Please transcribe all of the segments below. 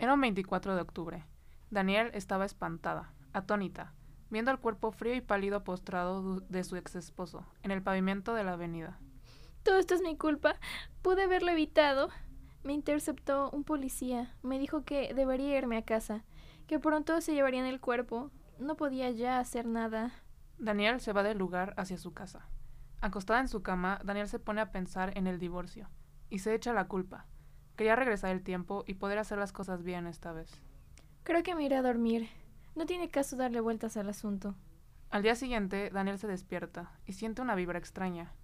Era un 24 de octubre. Daniel estaba espantada, atónita, viendo el cuerpo frío y pálido postrado de su ex esposo en el pavimento de la avenida. Todo esto es mi culpa. Pude haberlo evitado. Me interceptó un policía. Me dijo que debería irme a casa, que pronto se llevarían el cuerpo. No podía ya hacer nada. Daniel se va del lugar hacia su casa. Acostada en su cama, Daniel se pone a pensar en el divorcio y se echa la culpa. Quería regresar el tiempo y poder hacer las cosas bien esta vez. Creo que me iré a dormir. No tiene caso darle vueltas al asunto. Al día siguiente, Daniel se despierta y siente una vibra extraña.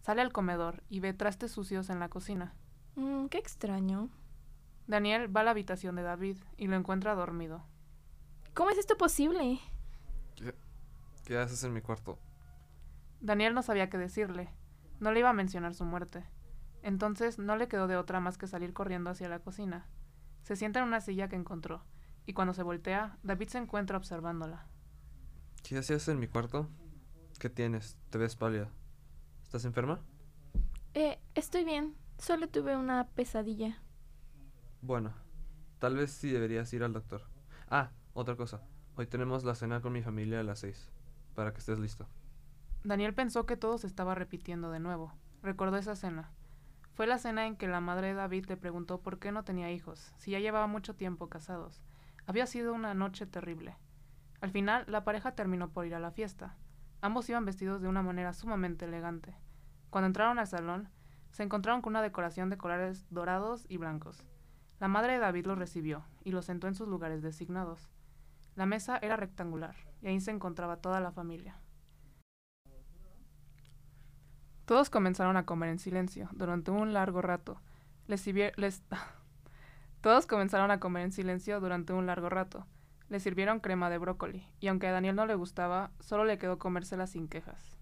Sale al comedor y ve trastes sucios en la cocina. Mm, qué extraño. Daniel va a la habitación de David y lo encuentra dormido. ¿Cómo es esto posible? ¿Qué, qué haces en mi cuarto? Daniel no sabía qué decirle. No le iba a mencionar su muerte. Entonces no le quedó de otra más que salir corriendo hacia la cocina. Se sienta en una silla que encontró, y cuando se voltea, David se encuentra observándola. ¿Qué hacías en mi cuarto? ¿Qué tienes? ¿Te ves pálida? ¿Estás enferma? Eh, estoy bien. Solo tuve una pesadilla. Bueno, tal vez sí deberías ir al doctor. Ah, otra cosa. Hoy tenemos la cena con mi familia a las seis, para que estés listo. Daniel pensó que todo se estaba repitiendo de nuevo. Recordó esa cena. Fue la cena en que la madre de David le preguntó por qué no tenía hijos, si ya llevaba mucho tiempo casados. Había sido una noche terrible. Al final, la pareja terminó por ir a la fiesta. Ambos iban vestidos de una manera sumamente elegante. Cuando entraron al salón, se encontraron con una decoración de colores dorados y blancos. La madre de David los recibió y los sentó en sus lugares designados. La mesa era rectangular y ahí se encontraba toda la familia. Todos comenzaron a comer en silencio durante un largo rato. Les Todos comenzaron a comer en silencio durante un largo rato. Le sirvieron crema de brócoli, y aunque a Daniel no le gustaba, solo le quedó comérsela sin quejas.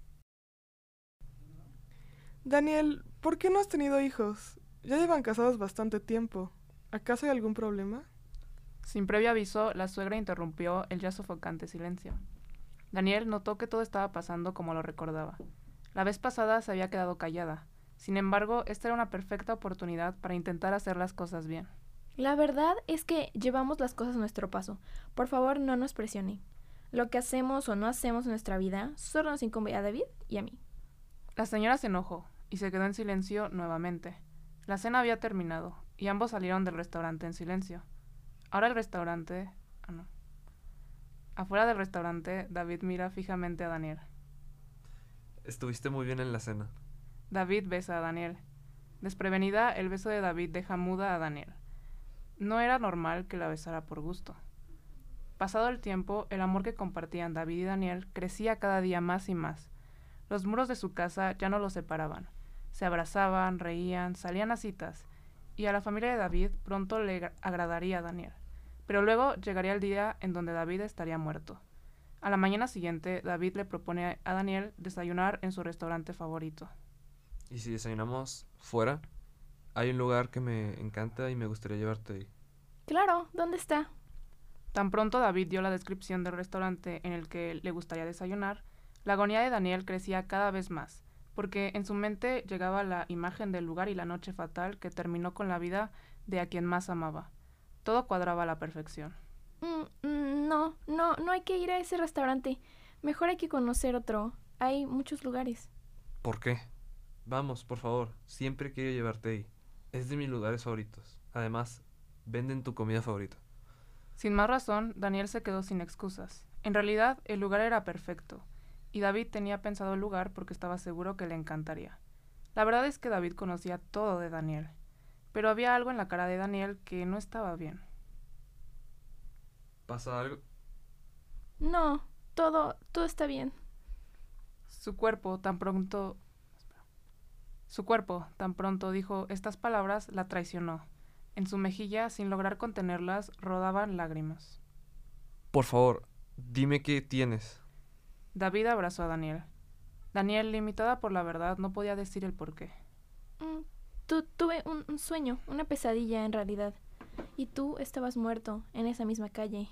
Daniel, ¿por qué no has tenido hijos? Ya llevan casados bastante tiempo. ¿Acaso hay algún problema? Sin previo aviso, la suegra interrumpió el ya sofocante silencio. Daniel notó que todo estaba pasando como lo recordaba. La vez pasada se había quedado callada. Sin embargo, esta era una perfecta oportunidad para intentar hacer las cosas bien. La verdad es que llevamos las cosas a nuestro paso. Por favor, no nos presione. Lo que hacemos o no hacemos en nuestra vida solo nos incumbe a David y a mí. La señora se enojó y se quedó en silencio nuevamente. La cena había terminado y ambos salieron del restaurante en silencio. Ahora el restaurante... Ah, no. Afuera del restaurante, David mira fijamente a Daniel. Estuviste muy bien en la cena. David besa a Daniel. Desprevenida, el beso de David deja muda a Daniel. No era normal que la besara por gusto. Pasado el tiempo, el amor que compartían David y Daniel crecía cada día más y más. Los muros de su casa ya no los separaban. Se abrazaban, reían, salían a citas, y a la familia de David pronto le gra- agradaría a Daniel. Pero luego llegaría el día en donde David estaría muerto. A la mañana siguiente, David le propone a Daniel desayunar en su restaurante favorito. ¿Y si desayunamos fuera? Hay un lugar que me encanta y me gustaría llevarte ahí. Claro, ¿dónde está? Tan pronto David dio la descripción del restaurante en el que le gustaría desayunar, la agonía de Daniel crecía cada vez más, porque en su mente llegaba la imagen del lugar y la noche fatal que terminó con la vida de a quien más amaba. Todo cuadraba a la perfección. Mm, mm, no, no, no hay que ir a ese restaurante. Mejor hay que conocer otro. Hay muchos lugares. ¿Por qué? Vamos, por favor. Siempre quiero llevarte ahí. Es de mis lugares favoritos. Además, venden tu comida favorita. Sin más razón, Daniel se quedó sin excusas. En realidad, el lugar era perfecto, y David tenía pensado el lugar porque estaba seguro que le encantaría. La verdad es que David conocía todo de Daniel, pero había algo en la cara de Daniel que no estaba bien. ¿Pasa algo? No, todo, todo está bien. Su cuerpo tan pronto... Su cuerpo tan pronto dijo estas palabras la traicionó. En su mejilla, sin lograr contenerlas, rodaban lágrimas. Por favor, dime qué tienes. David abrazó a Daniel. Daniel, limitada por la verdad, no podía decir el porqué. Mm, tu- tuve un, un sueño, una pesadilla en realidad. Y tú estabas muerto en esa misma calle.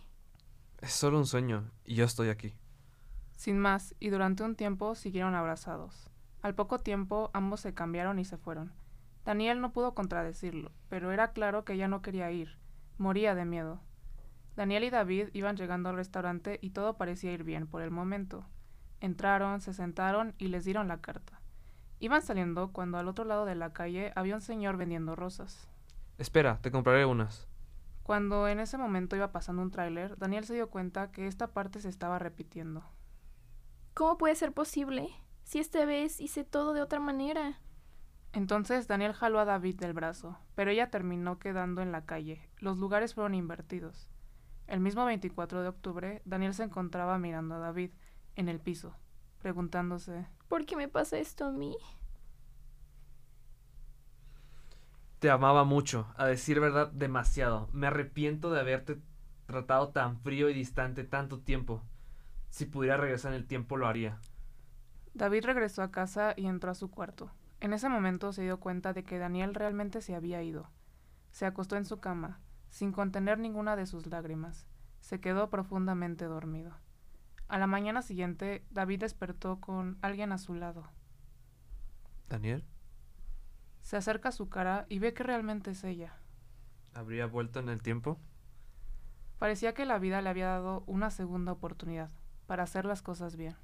Es solo un sueño y yo estoy aquí. Sin más, y durante un tiempo siguieron abrazados. Al poco tiempo ambos se cambiaron y se fueron. Daniel no pudo contradecirlo, pero era claro que ella no quería ir. Moría de miedo. Daniel y David iban llegando al restaurante y todo parecía ir bien por el momento. Entraron, se sentaron y les dieron la carta. Iban saliendo cuando al otro lado de la calle había un señor vendiendo rosas. Espera, te compraré unas. Cuando en ese momento iba pasando un tráiler, Daniel se dio cuenta que esta parte se estaba repitiendo. ¿Cómo puede ser posible? Si esta vez hice todo de otra manera. Entonces Daniel jaló a David del brazo, pero ella terminó quedando en la calle. Los lugares fueron invertidos. El mismo 24 de octubre, Daniel se encontraba mirando a David en el piso, preguntándose ¿Por qué me pasa esto a mí? Te amaba mucho, a decir verdad, demasiado. Me arrepiento de haberte tratado tan frío y distante tanto tiempo. Si pudiera regresar en el tiempo lo haría. David regresó a casa y entró a su cuarto. En ese momento se dio cuenta de que Daniel realmente se había ido. Se acostó en su cama, sin contener ninguna de sus lágrimas. Se quedó profundamente dormido. A la mañana siguiente, David despertó con alguien a su lado. ¿Daniel? Se acerca a su cara y ve que realmente es ella. ¿Habría vuelto en el tiempo? Parecía que la vida le había dado una segunda oportunidad para hacer las cosas bien.